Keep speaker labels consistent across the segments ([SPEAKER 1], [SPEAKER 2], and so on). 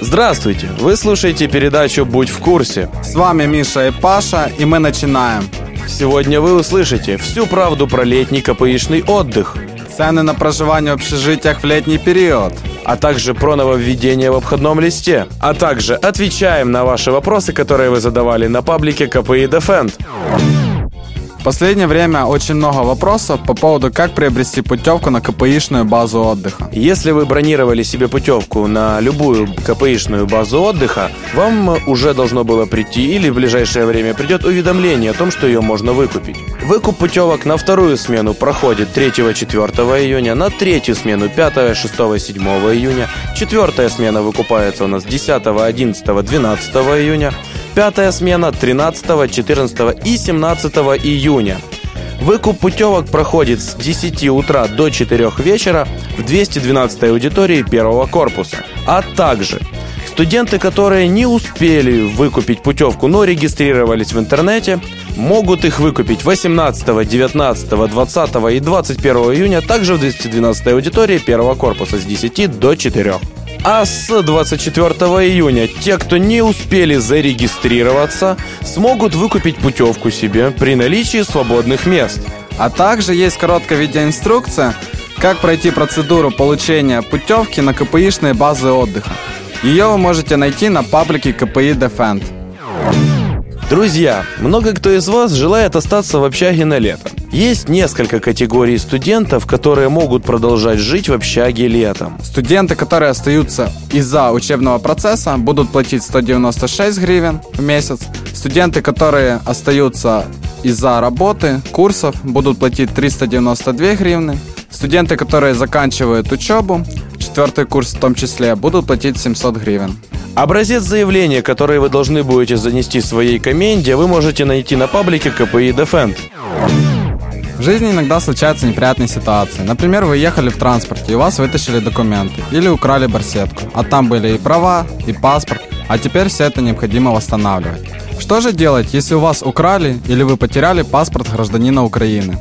[SPEAKER 1] Здравствуйте! Вы слушаете передачу «Будь в курсе».
[SPEAKER 2] С вами Миша и Паша, и мы начинаем.
[SPEAKER 1] Сегодня вы услышите всю правду про летний КПИшный отдых,
[SPEAKER 2] Цены на проживание в общежитиях в летний период.
[SPEAKER 1] а также про нововведение в обходном листе. А также отвечаем на ваши вопросы, которые вы задавали на паблике КПИ Defend.
[SPEAKER 2] Последнее время очень много вопросов по поводу, как приобрести путевку на КПИшную базу отдыха.
[SPEAKER 1] Если вы бронировали себе путевку на любую КПИшную базу отдыха, вам уже должно было прийти или в ближайшее время придет уведомление о том, что ее можно выкупить. Выкуп путевок на вторую смену проходит 3-4 июня, на третью смену 5, 6, 7 июня, четвертая смена выкупается у нас 10, 11, 12 июня, пятая смена 13, 14 и 17 июня. Выкуп путевок проходит с 10 утра до 4 вечера в 212 аудитории первого корпуса. А также студенты, которые не успели выкупить путевку, но регистрировались в интернете, могут их выкупить 18, 19, 20 и 21 июня также в 212 аудитории первого корпуса с 10 до 4. А с 24 июня те, кто не успели зарегистрироваться, смогут выкупить путевку себе при наличии свободных мест.
[SPEAKER 2] А также есть короткая видеоинструкция, как пройти процедуру получения путевки на КПИшные базы отдыха. Ее вы можете найти на паблике КПИ Defend.
[SPEAKER 1] Друзья, много кто из вас желает остаться в общаге на лето. Есть несколько категорий студентов, которые могут продолжать жить в общаге летом.
[SPEAKER 2] Студенты, которые остаются из-за учебного процесса, будут платить 196 гривен в месяц. Студенты, которые остаются из-за работы, курсов, будут платить 392 гривны. Студенты, которые заканчивают учебу, четвертый курс в том числе, будут платить 700 гривен.
[SPEAKER 1] Образец заявления, который вы должны будете занести своей коменде, вы можете найти на паблике КПИ Defend.
[SPEAKER 2] Жизни иногда случаются неприятные ситуации. Например, вы ехали в транспорте, и у вас вытащили документы, или украли барсетку, а там были и права, и паспорт, а теперь все это необходимо восстанавливать. Что же делать, если у вас украли или вы потеряли паспорт гражданина Украины?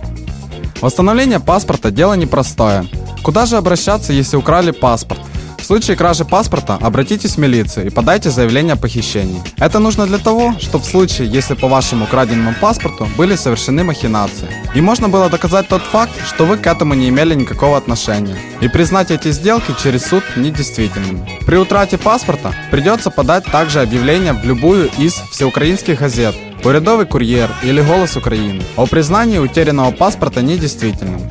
[SPEAKER 2] Восстановление паспорта – дело непростое. Куда же обращаться, если украли паспорт? В случае кражи паспорта обратитесь в милицию и подайте заявление о похищении. Это нужно для того, чтобы в случае, если по вашему украденному паспорту были совершены махинации. И можно было доказать тот факт, что вы к этому не имели никакого отношения. И признать эти сделки через суд недействительными. При утрате паспорта придется подать также объявление в любую из всеукраинских газет, Урядовый курьер или Голос Украины о признании утерянного паспорта недействительным.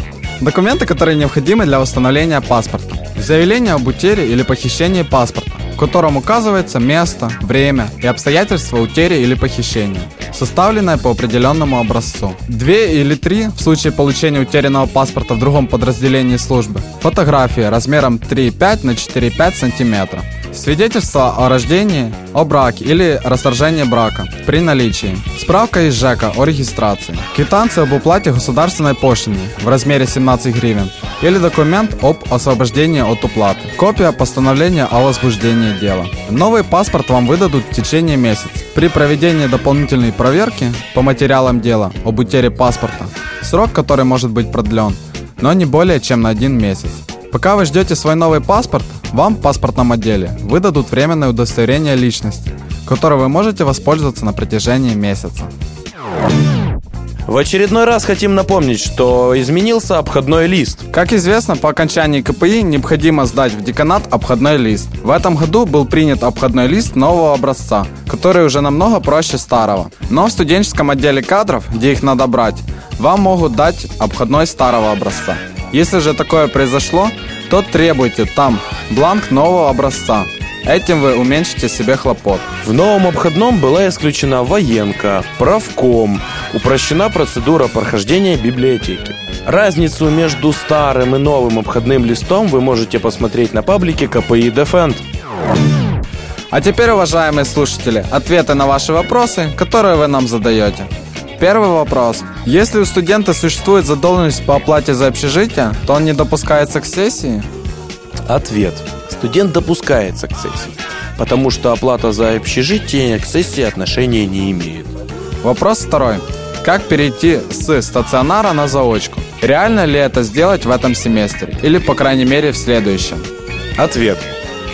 [SPEAKER 2] Документы, которые необходимы для восстановления паспорта. Заявление об утере или похищении паспорта, в котором указывается место, время и обстоятельства утери или похищения, составленное по определенному образцу. Две или три в случае получения утерянного паспорта в другом подразделении службы. Фотографии размером 3,5 на 4,5 см. Свидетельство о рождении, о браке или расторжении брака при наличии. Справка из ЖЭКа о регистрации. Квитанция об уплате государственной пошлины в размере 17 гривен или документ об освобождении от уплаты. Копия постановления о возбуждении дела. Новый паспорт вам выдадут в течение месяца. При проведении дополнительной проверки по материалам дела об утере паспорта, срок который может быть продлен, но не более чем на один месяц. Пока вы ждете свой новый паспорт, вам в паспортном отделе выдадут временное удостоверение личности, которое вы можете воспользоваться на протяжении месяца.
[SPEAKER 1] В очередной раз хотим напомнить, что изменился обходной лист.
[SPEAKER 2] Как известно, по окончании КПИ необходимо сдать в деканат обходной лист. В этом году был принят обходной лист нового образца, который уже намного проще старого. Но в студенческом отделе кадров, где их надо брать, вам могут дать обходной старого образца. Если же такое произошло, то требуйте там бланк нового образца. Этим вы уменьшите себе хлопот.
[SPEAKER 1] В новом обходном была исключена военка, правком, упрощена процедура прохождения библиотеки. Разницу между старым и новым обходным листом вы можете посмотреть на паблике КПИ Defend.
[SPEAKER 2] А теперь, уважаемые слушатели, ответы на ваши вопросы, которые вы нам задаете. Первый вопрос. Если у студента существует задолженность по оплате за общежитие, то он не допускается к сессии?
[SPEAKER 1] Ответ. Студент допускается к сессии, потому что оплата за общежитие к сессии отношения не имеет.
[SPEAKER 2] Вопрос второй. Как перейти с стационара на заочку? Реально ли это сделать в этом семестре? Или, по крайней мере, в следующем?
[SPEAKER 1] Ответ.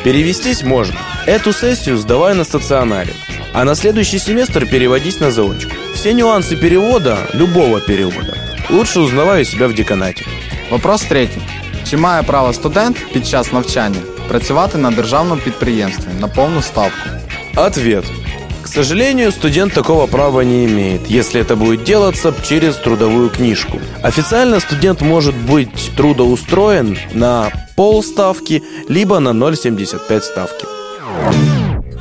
[SPEAKER 1] Перевестись можно. Эту сессию сдавай на стационаре, а на следующий семестр переводись на заочку. Все нюансы перевода, любого перевода, лучше узнавай у себя в деканате.
[SPEAKER 2] Вопрос третій. Чи має право студент під час навчання працювати на державному підприємстві на повну ставку?
[SPEAKER 1] Ответ. К сожалению, студент такого права не имеет, если это будет делаться через трудовую книжку. Официально студент может быть трудоустроен на полставки, либо на 0,75 ставки.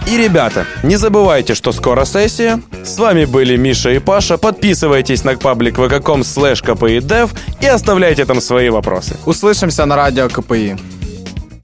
[SPEAKER 1] И, ребята, не забывайте, что скоро сессия. С вами были Миша и Паша. Подписывайтесь на паблик vk.com slash kpidев и оставляйте там свои вопросы.
[SPEAKER 2] Услышимося на радіо КПІ.